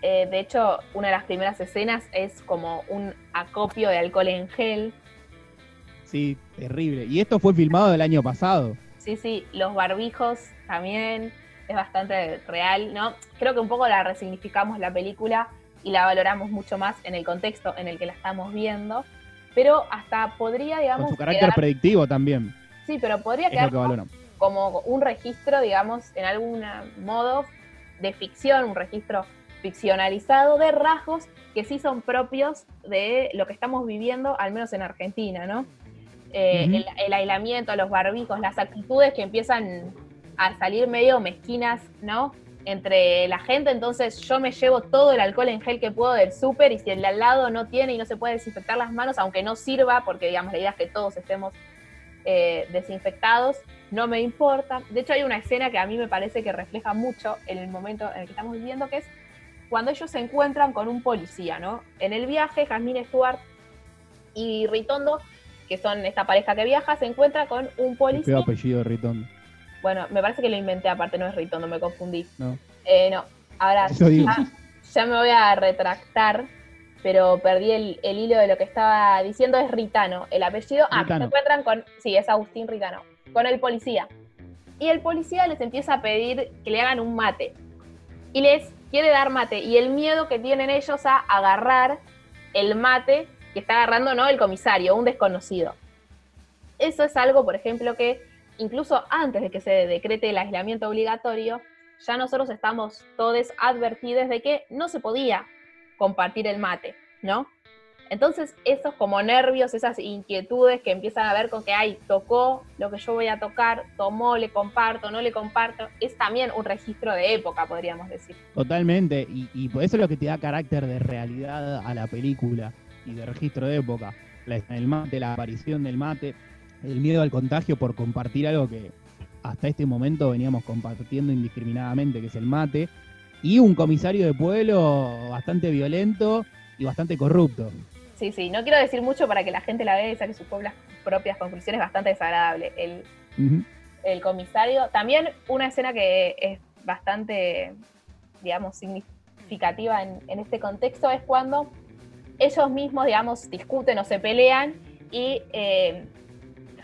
B: Eh, de hecho, una de las primeras escenas es como un acopio de alcohol en gel.
A: Sí, terrible. Y esto fue filmado el año pasado.
B: Sí, sí, los barbijos también es bastante real, ¿no? Creo que un poco la resignificamos la película y la valoramos mucho más en el contexto en el que la estamos viendo, pero hasta podría, digamos...
A: Con su carácter predictivo también.
B: Sí, pero podría quedar como, un registro, digamos, en algún modo de ficción, un registro ficcionalizado de rasgos que sí son propios de lo que estamos viviendo, al menos en Argentina, ¿no? Eh, el, el, aislamiento, los barbijos, las actitudes que empiezan a salir medio mezquinas, ¿no? Entre la gente, entonces yo me llevo todo el alcohol en gel que puedo del súper y si el de al lado no tiene y no se puede desinfectar las manos, aunque no sirva, porque digamos la idea es que todos estemos eh, desinfectados, no me importa. De hecho hay una escena que a mí me parece que refleja mucho en el momento en el que estamos viviendo, que es cuando ellos se encuentran con un policía, ¿no? En el viaje, Jasmine Stewart y Ritondo, que son esta pareja que viaja, se encuentra con un policía.
A: ¿Qué apellido de Ritondo?
B: Bueno, me parece que lo inventé aparte, no es Ritondo, me confundí. No. Eh, no. Ahora <laughs> ya, me voy a retractar, pero perdí el, hilo de lo que estaba diciendo. Es Ritano, el apellido. Ah, se encuentran con. Sí, es Agustín Ritano. Con el policía. Y el policía les empieza a pedir que le hagan un mate. Y les quiere dar mate. Y el miedo que tienen ellos a agarrar el mate que está agarrando, ¿no? El comisario, un desconocido. Eso es algo, por ejemplo, que incluso antes de que se decrete el aislamiento obligatorio, ya nosotros estamos todos advertidos de que no se podía compartir el mate, ¿no? Entonces, esos como nervios, esas inquietudes que empiezan a ver con que, ay, tocó lo que yo voy a tocar, tomó, le comparto, no le comparto, es también un registro de época, podríamos decir.
A: Totalmente, y, por eso es lo que te da carácter de realidad a la película y de registro de época. el mate, la aparición del mate, el miedo al contagio por compartir algo que hasta este momento veníamos compartiendo indiscriminadamente, que es el mate, y un comisario de pueblo bastante violento y bastante corrupto.
B: Sí, sí, no quiero decir mucho para que la gente la vea y saque sus propias conclusiones, bastante desagradable. El, el comisario, también una escena que es bastante, digamos, significativa en, en este contexto es cuando ellos mismos, digamos, discuten o se pelean y eh,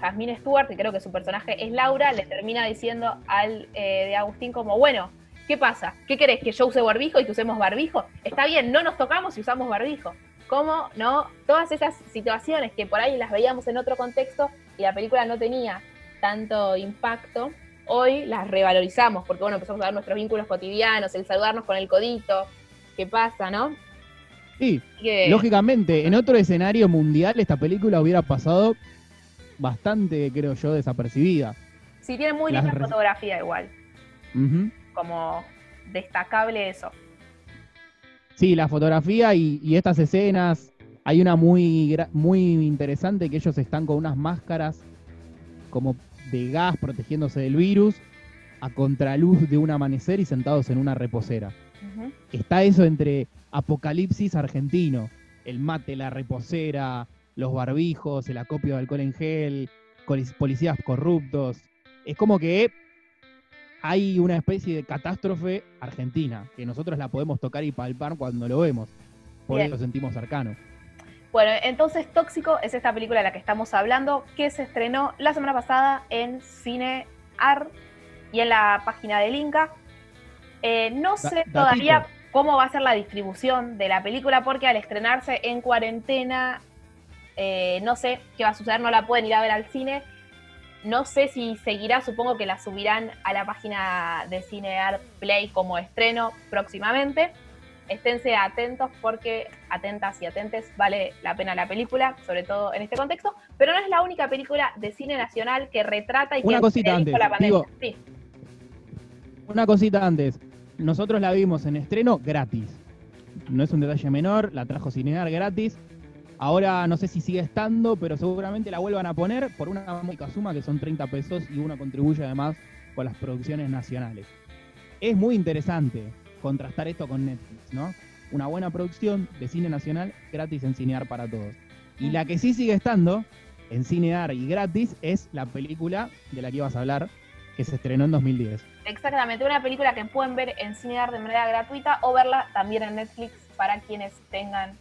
B: Jasmine Stewart, que creo que su personaje es Laura, le termina diciendo al eh, de Agustín como, bueno, ¿qué pasa? ¿Qué querés? ¿Que yo use barbijo y que usemos barbijo? Está bien, no nos tocamos y usamos barbijo. ¿Cómo no? Todas esas situaciones que por ahí las veíamos en otro contexto y la película no tenía tanto impacto, hoy las revalorizamos porque, bueno, empezamos a ver nuestros vínculos cotidianos, el saludarnos con el codito, ¿qué pasa, no?
A: Sí, lógicamente, en otro escenario mundial esta película hubiera pasado bastante, creo yo, desapercibida.
B: Sí, tiene muy linda fotografía igual. como destacable eso.
A: Sí, la fotografía y, y estas escenas, hay una muy, muy interesante que ellos están con unas máscaras como de gas protegiéndose del virus a contraluz de un amanecer y sentados en una reposera. Está eso entre apocalipsis argentino, el mate, la reposera, los barbijos, el acopio de alcohol en gel, policías corruptos. Es como que hay una especie de catástrofe argentina, que nosotros la podemos tocar y palpar cuando lo vemos, porque
B: Bien.
A: lo sentimos cercano.
B: Bueno, entonces Tóxico es esta película de la que estamos hablando, que se estrenó la semana pasada en Cine Art y en la página del Inca. Eh, no sé todavía cómo va a ser la distribución de la película, porque al estrenarse en cuarentena, eh, no sé qué va a suceder, no la pueden ir a ver al cine. No sé si seguirá, supongo que la subirán a la página de Cine Art Play como estreno próximamente esténse atentos porque atentas y atentes vale la pena la película, sobre todo en este contexto, pero no es la única película de cine nacional que retrata y
A: Una
B: que
A: cosita antes,
B: la pandemia.
A: digo-
B: Sí.
A: Una cosita antes, nosotros la vimos en estreno gratis. No es un detalle menor, la trajo Cinear gratis. Ahora no sé si sigue estando, pero seguramente la vuelvan a poner por una módica suma que son 30 pesos y uno contribuye además con las producciones nacionales. Es muy interesante contrastar esto con Netflix, ¿no? Una buena producción de cine nacional gratis en Cinear para todos. Y la que sí sigue estando en Cinear y gratis es la película de la que ibas a hablar, que se estrenó en 2010.
B: Exactamente, una película que pueden ver en Cinear de manera gratuita o verla también en Netflix para quienes tengan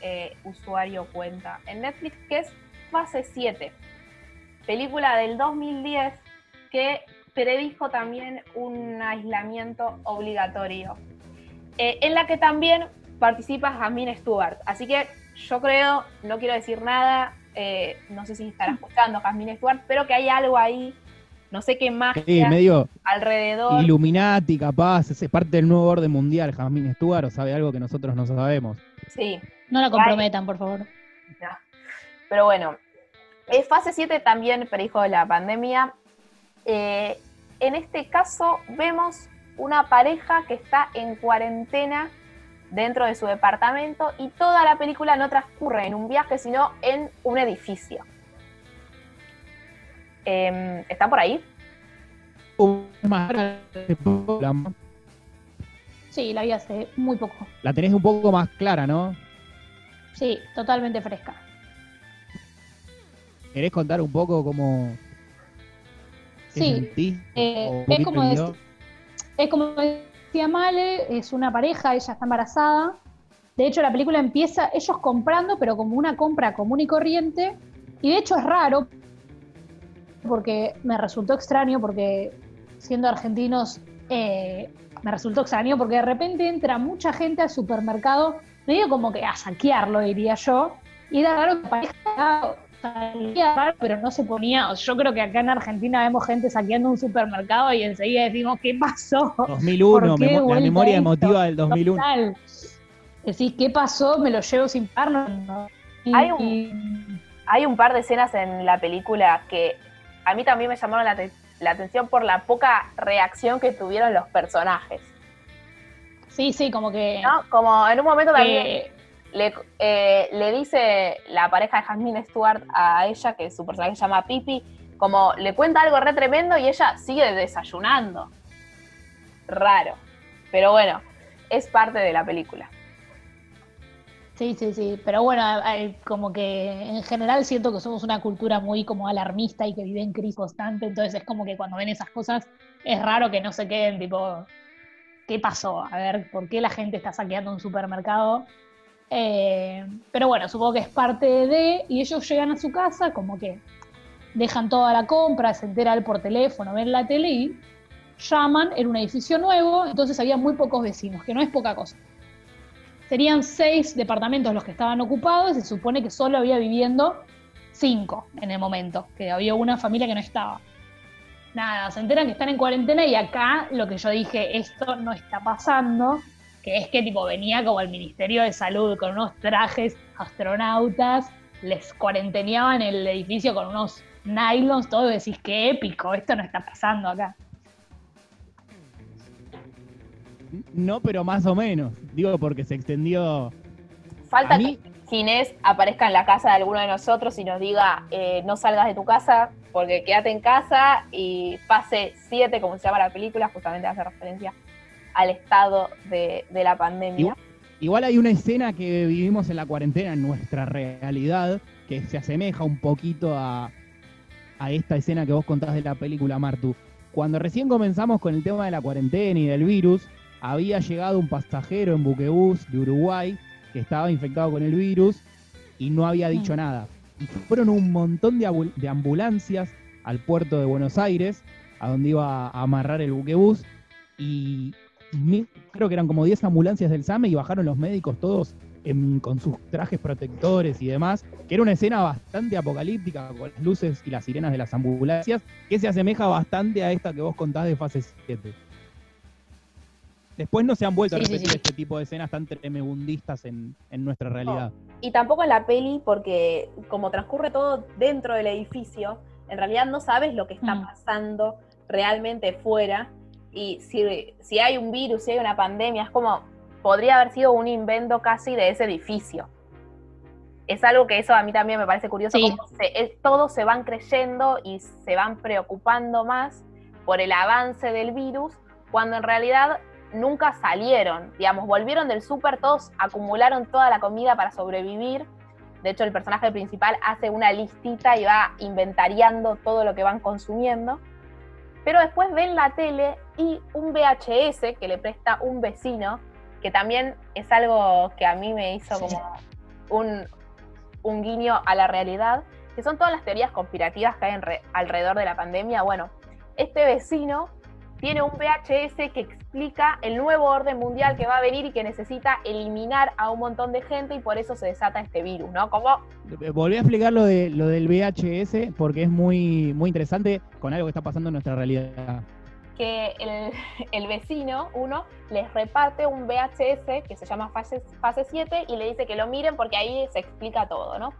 B: eh, usuario cuenta en Netflix, que es Fase 7, película del 2010 que predijo también un aislamiento obligatorio, eh, en la que también participa Jasmine Stewart. Así que yo creo, no quiero decir nada, eh, no sé si estará <laughs> escuchando Jasmine Stewart, pero que hay algo ahí, no sé qué magia
A: Sí, medio
B: alrededor.
A: Illuminati, capaz, es parte del nuevo orden mundial, Jasmine Stewart, o sabe algo que nosotros no sabemos.
B: Sí,
C: No la comprometan, por favor.
B: pero bueno. Eh, fase 7 también predijo la pandemia. Eh, en este caso vemos una pareja que está en cuarentena dentro de su departamento y toda la película no transcurre en un viaje, sino en un edificio. Eh, ¿Está por ahí?
C: Sí, la vi hace muy poco.
A: la tenés un poco más clara, ¿no?
C: Sí, totalmente fresca.
A: ¿Querés contar un poco cómo
C: Sí, eh, es como? Es como decía Male, es una pareja, ella está embarazada. De hecho, la película empieza ellos comprando, pero como una compra común y corriente. Y de hecho es raro, porque me resultó extraño, porque siendo argentinos, eh, me resultó extraño, porque de repente entra mucha gente al supermercado, medio como que a saquearlo, diría yo. Y era raro que la pareja salía raro, pero no se ponía. Yo creo que acá en Argentina vemos gente saqueando un supermercado y enseguida decimos, ¿qué pasó?
A: 2001,
C: ¿Por qué
A: memo- la memoria
C: esto?
A: emotiva del 2001.
C: Total. Decís, ¿qué pasó? Me lo llevo sin par. no, no. Y-
B: Hay un-
C: y-
B: Hay un par de escenas en la película que a mí también me llamaron la, la atención por la poca reacción que tuvieron los personajes.
C: sí, sí, como que.
B: ¿no? Como en un momento también le, eh, le dice la pareja de Jasmine Stewart a ella, que su personaje se llama Pipi, como le cuenta algo re tremendo y ella sigue desayunando. Raro. Pero bueno, es parte de la película.
C: Sí, sí, sí. Pero bueno, como que en general siento que somos una cultura muy como alarmista y que vive en crisis constante. Entonces es como que cuando ven esas cosas es raro que no se queden tipo, ¿qué pasó? A ver, ¿por qué la gente está saqueando un supermercado? Eh, pero bueno, supongo que es parte de. Y ellos llegan a su casa, como que dejan toda la compra, se entera él por teléfono, ven la tele y llaman en un edificio nuevo. Entonces había muy pocos vecinos, que no es poca cosa. Serían seis departamentos los que estaban ocupados y se supone que solo había viviendo cinco en el momento, que había una familia que no estaba. Nada, se enteran que están en cuarentena y acá lo que yo dije, esto no está pasando, que es que tipo venía como el Ministerio de Salud con unos trajes astronautas, les cuarenteneaban el edificio con unos nylons, todo y decís, qué épico, esto no está pasando acá.
A: No, pero más o menos. Digo, porque se extendió.
B: Falta que Ginés aparezca en la casa de alguno de nosotros y nos diga, eh, no salgas de tu casa, porque quédate en casa y pase 7, como se llama la película, justamente hace referencia al estado de, la pandemia.
A: Igual, hay una escena que vivimos en la cuarentena, en nuestra realidad, que se asemeja un poquito a, a esta escena que vos contás de la película, Martu. Cuando recién comenzamos con el tema de la cuarentena y del virus, había llegado un pasajero en buquebús de Uruguay que estaba infectado con el virus y no había dicho mm. nada. Y fueron un montón de, ambulancias al puerto de Buenos Aires, a donde iba a amarrar el buquebús, y creo que eran como 10 ambulancias del SAME y bajaron los médicos todos con sus trajes protectores y demás, que era una escena bastante apocalíptica con las luces y las sirenas de las ambulancias, que se asemeja bastante a esta que vos contás de fase 7. Después no se han vuelto a repetir este tipo de escenas tan tremebundistas en, nuestra realidad.
B: Y tampoco en la peli, porque como transcurre todo dentro del edificio, en realidad no sabes lo que está mm. pasando realmente fuera. Y si, si hay un virus, si hay una pandemia, es como, podría haber sido un invento casi de ese edificio. Es algo que eso a mí también me parece curioso, como todos se van creyendo y se van preocupando más por el avance del virus, cuando en realidad nunca salieron, digamos, volvieron del súper, todos acumularon toda la comida para sobrevivir. De hecho, el personaje principal hace una listita y va inventariando todo lo que van consumiendo. Pero después ven la tele y un VHS que le presta un vecino, que también es algo que a mí me hizo como un, un, guiño a la realidad, que son todas las teorías conspirativas que hay alrededor de la pandemia. Bueno, este vecino tiene un VHS que explica el nuevo orden mundial que va a venir y que necesita eliminar a un montón de gente y por eso se desata este virus, ¿no? Como...
A: Volví a explicar lo, de, lo del VHS porque es muy, muy interesante con algo que está pasando en nuestra realidad.
B: Que el, vecino, uno, les reparte un VHS que se llama fase, fase 7 y le dice que lo miren porque ahí se explica todo, ¿no?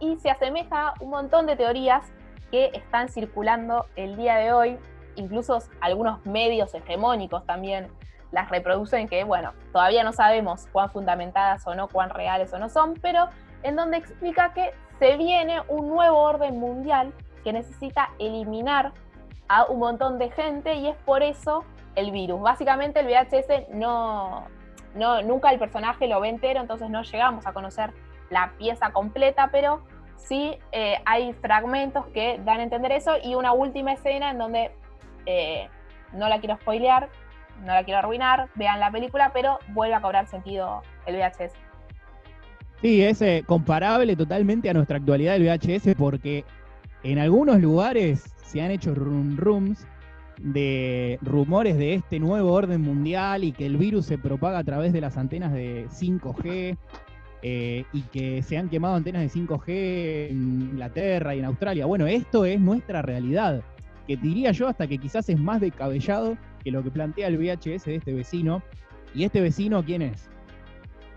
B: Y se asemeja un montón de teorías que están circulando el día de hoy incluso algunos medios hegemónicos también las reproducen, que bueno, todavía no sabemos cuán fundamentadas o no, cuán reales o no son, pero en donde explica que se viene un nuevo orden mundial que necesita eliminar a un montón de gente y es por eso el virus. Básicamente el VHS no, no nunca el personaje lo ve entero, entonces no llegamos a conocer la pieza completa, pero sí eh, hay fragmentos que dan a entender eso y una última escena en donde eh, no la quiero spoilear, no la quiero arruinar, vean la película, pero vuelve a cobrar sentido el VHS.
A: Sí, es eh, comparable totalmente a nuestra actualidad del VHS porque en algunos lugares se han hecho rum rooms de rumores de este nuevo orden mundial y que el virus se propaga a través de las antenas de 5G eh, y que se han quemado antenas de 5G en Inglaterra y en Australia. Bueno, esto es nuestra realidad que diría yo hasta que quizás es más descabellado que lo que plantea el VHS de este vecino. ¿Y este vecino quién es?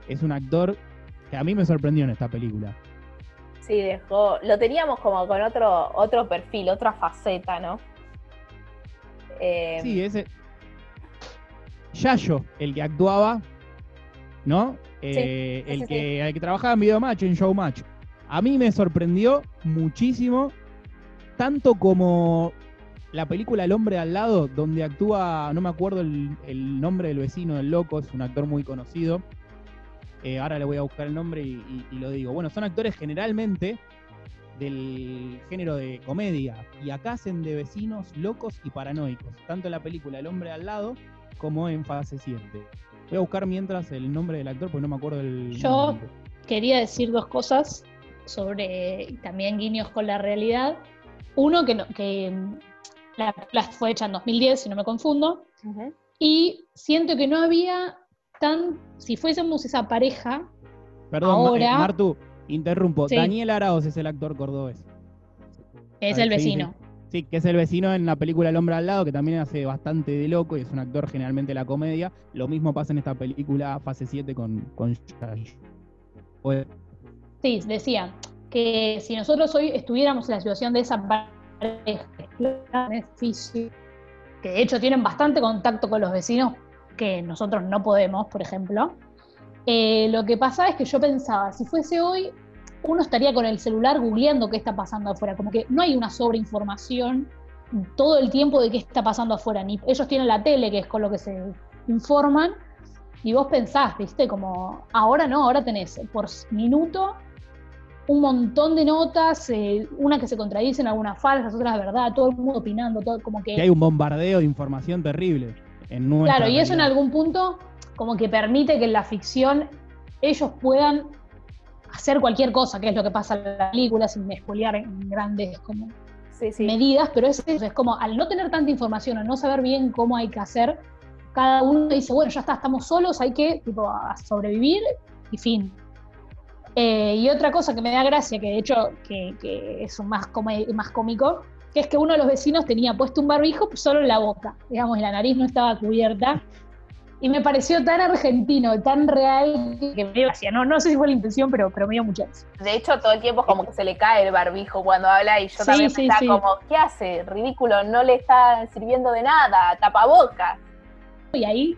A: Es un actor que a mí me sorprendió en esta película.
B: Sí, dejó. Lo teníamos como con otro, otro perfil, otra faceta, ¿no?
A: Eh, sí, ese. Yayo, el que actuaba, ¿no? Eh, el, que, el que trabajaba en Video Match, en Show Match. A mí me sorprendió muchísimo, tanto como la película El hombre al lado, donde actúa, no me acuerdo el, nombre del vecino del loco, es un actor muy conocido. Eh, ahora le voy a buscar el nombre y, lo digo. Bueno, son actores generalmente del género de comedia y acá hacen de vecinos locos y paranoicos, tanto en la película El hombre al lado como en fase 7. Voy a buscar mientras el nombre del actor porque no me acuerdo el
C: Yo quería decir dos cosas sobre también guiños con la realidad. Uno, que, que la película fue hecha en 2010, si no me confundo. Y siento que no había tan. Si fuésemos esa pareja.
A: Perdón, ahora, Martu, interrumpo. Daniel Araoz es el actor cordobés.
C: Es el vecino.
A: Sí, que es el vecino en la película El hombre al lado, que también hace bastante de loco y es un actor generalmente de la comedia. Lo mismo pasa en esta película Fase 7 con, con
C: Sí, decía que si nosotros hoy estuviéramos en la situación de esa pareja, que de hecho tienen bastante contacto con los vecinos que nosotros no podemos, por ejemplo. Eh, lo que pasa es que yo pensaba, si fuese hoy, uno estaría con el celular googleando qué está pasando afuera, como que no hay una sobreinformación todo el tiempo de qué está pasando afuera. Ni, ellos tienen la tele, que es con lo que se informan, y vos pensás, viste, como ahora no, ahora tenés por minuto un montón de notas, eh, una que se contradicen, algunas falsas, otras de verdad, todo el mundo opinando, todo como que...
A: hay un bombardeo de información terrible en
C: Claro, y eso en algún punto como que permite que en la ficción ellos puedan hacer cualquier cosa, que es lo que pasa en la película, sin espoliar en grandes como medidas, pero es, es como al no tener tanta información, al no saber bien cómo hay que hacer, cada uno dice, bueno, ya está, estamos solos, hay que tipo, sobrevivir y fin. Eh, y otra cosa que me da gracia, que de hecho que, es más, más cómico, que es que uno de los vecinos tenía puesto un barbijo solo en la boca, digamos, y la nariz no estaba cubierta. Y me pareció tan argentino, tan real, que me dio gracia. No, no sé si fue la intención, pero, pero me dio mucha
B: De hecho, todo el tiempo como que se le cae el barbijo cuando habla y yo también sí, como, ¿qué hace? Ridículo, no le está sirviendo de nada, tapabocas.
C: Y ahí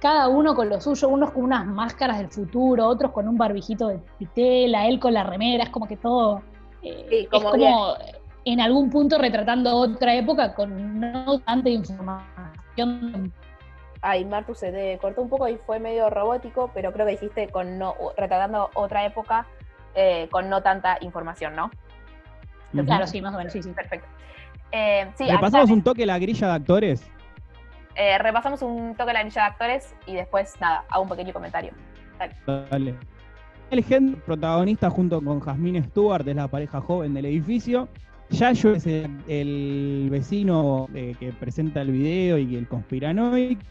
C: cada uno con lo suyo, unos con unas máscaras del futuro, otros con un barbijito de tela, él con la remera, es como que todo eh, es como en algún punto retratando otra época con no tanta información.
B: Ay, Martu se te cortó un poco y fue medio robótico, pero creo que dijiste con no, retratando otra época eh, con no tanta información, ¿no?
C: Claro, sí, más o menos, sí, sí.
B: Perfecto. Eh,
A: sí, pasamos un toque la grilla de actores?
B: Eh, repasamos un toque la anilla de actores y después, nada, hago un pequeño comentario.
A: Dale. El gen protagonista junto con Jasmine Stewart es la pareja joven del edificio. Yayo es el, vecino eh, que presenta el video y el conspiranoico.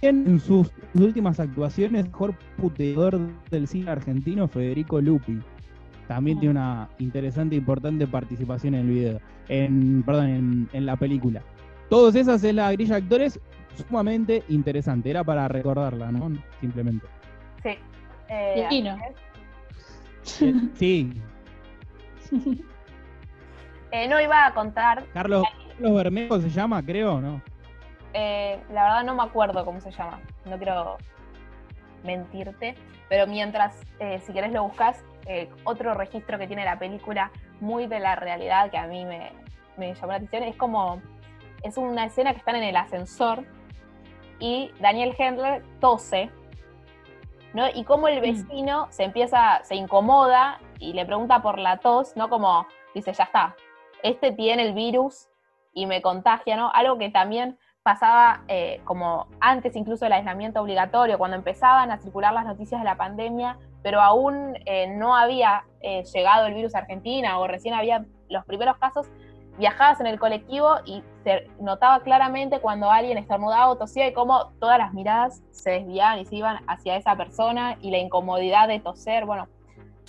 A: En sus, últimas actuaciones, mejor puteador del cine argentino, Federico Lupi. También tiene una interesante e importante participación en el video. En, perdón, en la película. Todos esas es la grilla de actores sumamente interesante. Era para recordarla, ¿no? Simplemente.
B: Sí. Eh,
A: sí. <laughs>
B: Eh, no iba a contar.
A: Carlos, Carlos Bermejo se llama, creo, ¿no?
B: Eh, la verdad no me acuerdo cómo se llama. No quiero mentirte. Pero mientras, si querés lo buscas, otro registro que tiene la película, muy de la realidad que a mí me, me llamó la atención, es como es una escena que están en el ascensor y Daniel Hendler tose, ¿no? Y como el mm. vecino se empieza, se incomoda y le pregunta por la tos, ¿no? Como dice, ya está, este tiene el virus y me contagia, ¿no? Algo que también pasaba eh, como antes incluso del aislamiento obligatorio, cuando empezaban a circular las noticias de la pandemia, pero aún eh, no había eh, llegado el virus a Argentina o recién había los primeros casos, viajabas en el colectivo y se notaba claramente cuando alguien estornudaba o tosía y cómo todas las miradas se desviaban y se iban hacia esa persona y la incomodidad de toser, bueno,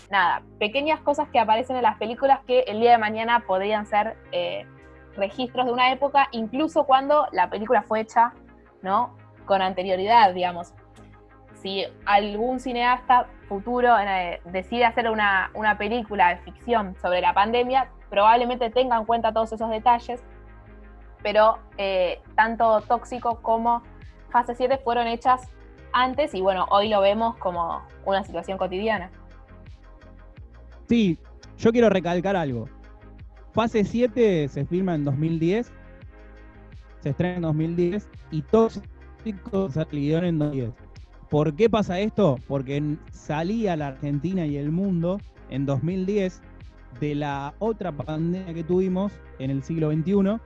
B: nada, pequeñas cosas que aparecen en las películas que el día de mañana podrían ser eh, registros de una época, incluso cuando la película fue hecha, ¿no? Con anterioridad, digamos. Si algún cineasta futuro eh, decide hacer una, una película de ficción sobre la pandemia, probablemente tenga en cuenta todos esos detalles, pero eh, tanto Tóxico como Fase 7 fueron hechas antes y bueno, hoy lo vemos como una situación cotidiana.
A: Sí, yo quiero recalcar algo. Fase 7 se filma en 2010, se estrena en 2010 y Tóxico salió en 2010. ¿Por qué pasa esto? Porque salía la Argentina y el mundo en 2010 de la otra pandemia que tuvimos en el siglo XXI,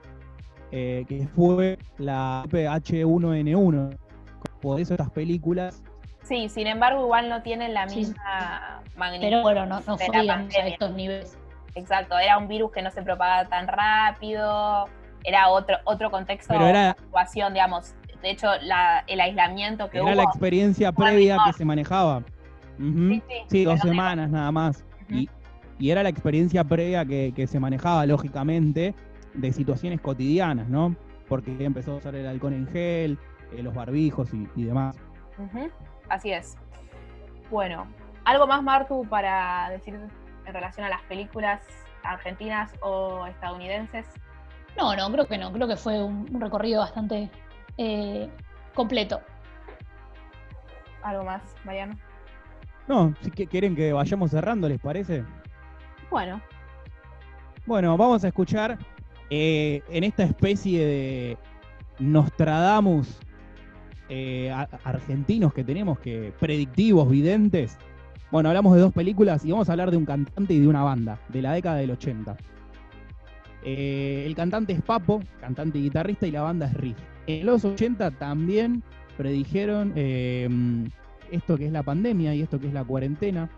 A: eh, que fue la H1N1. Por eso estas películas.
B: Sí, sin embargo, igual no tienen la misma magnitud.
C: Pero bueno, no, no a estos niveles.
B: Exacto, era un virus que no se propagaba tan rápido, era otro, otro contexto
A: de
B: situación, digamos. De hecho, el aislamiento que
A: hubo. Era la experiencia previa que se manejaba. sí, dos semanas nada más. y, y era la experiencia previa que, se manejaba lógicamente de situaciones cotidianas, ¿no? Porque empezó a usar el alcohol en gel, eh, los barbijos y, demás.
B: Así es. Bueno, ¿algo más, Martu, para decir en relación a las películas argentinas o estadounidenses?
C: No, no, creo que no. Creo que fue un, recorrido bastante eh, completo.
B: ¿Algo más, Mariano?
A: No, si quieren que vayamos cerrando, ¿les parece?
B: Bueno.
A: Bueno, vamos a escuchar eh, en esta especie de Nostradamus eh, argentinos que tenemos, que predictivos, videntes. Bueno, hablamos de dos películas y vamos a hablar de un cantante y de una banda de la década del 80. Eh, el cantante es Papo, cantante y guitarrista, y la banda es Riff. En los 80 también predijeron esto que es la pandemia y esto que es la cuarentena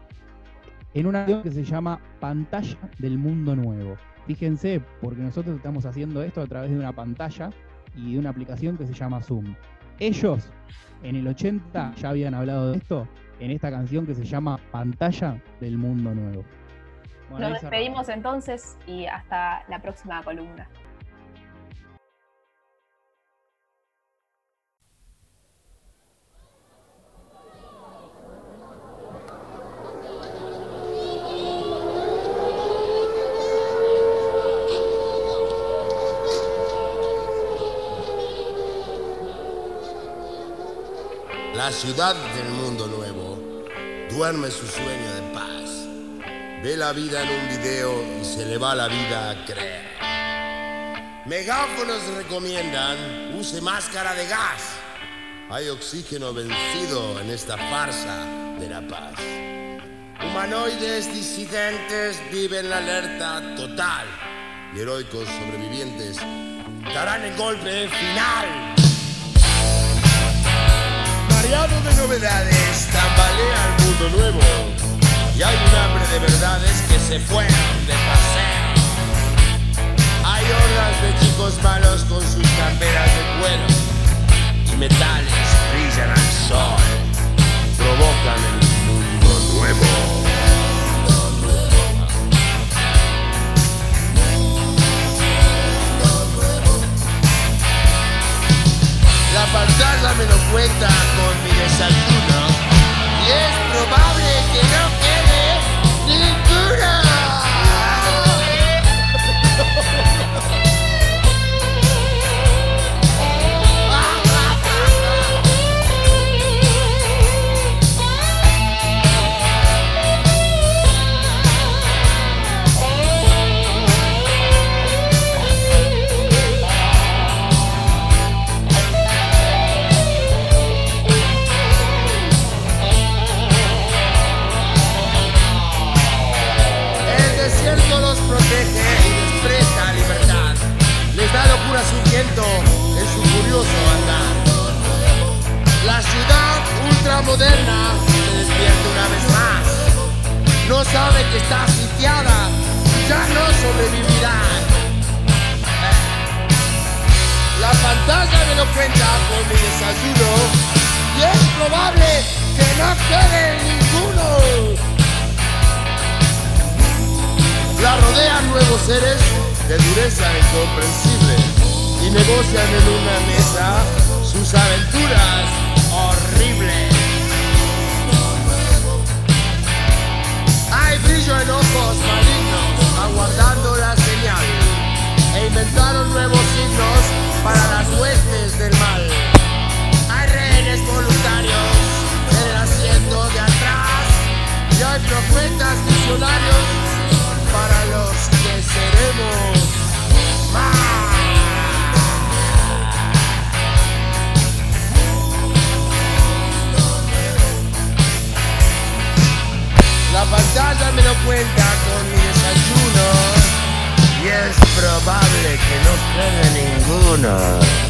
A: en una que se llama Pantalla del Mundo Nuevo. Fíjense, porque nosotros estamos haciendo esto a través de una pantalla y de una aplicación que se llama Zoom. Ellos en el 80 ya habían hablado de esto en esta canción que se llama Pantalla del Mundo Nuevo.
B: Nos despedimos entonces y hasta la próxima columna.
D: Ciudad del mundo nuevo duerme su sueño de paz. Ve la vida en un video y se le va la vida a creer. Megáfonos recomiendan use máscara de gas. Hay oxígeno vencido en esta farsa de la paz. Humanoides disidentes viven la alerta total y heroicos sobrevivientes darán el golpe final de novedades tambalea el mundo nuevo y hay un hambre de verdades que se fueron de paseo. Hay hordas de chicos malos con sus camperas de cuero y metales brillan al sol, provocan el mundo nuevo. La pantalla me lo cuenta con mi desayuno y es probable que no quede ninguna. Moderna se despierta una vez más. No sabe que está sitiada, ya no sobrevivirá. La pantalla me lo cuenta con mi desayuno y es probable que no quede ninguno. La rodean nuevos seres de dureza incomprensible negocian en una mesa sus aventuras pantalla cuenta con mi desayuno y es probable que no quede ninguno.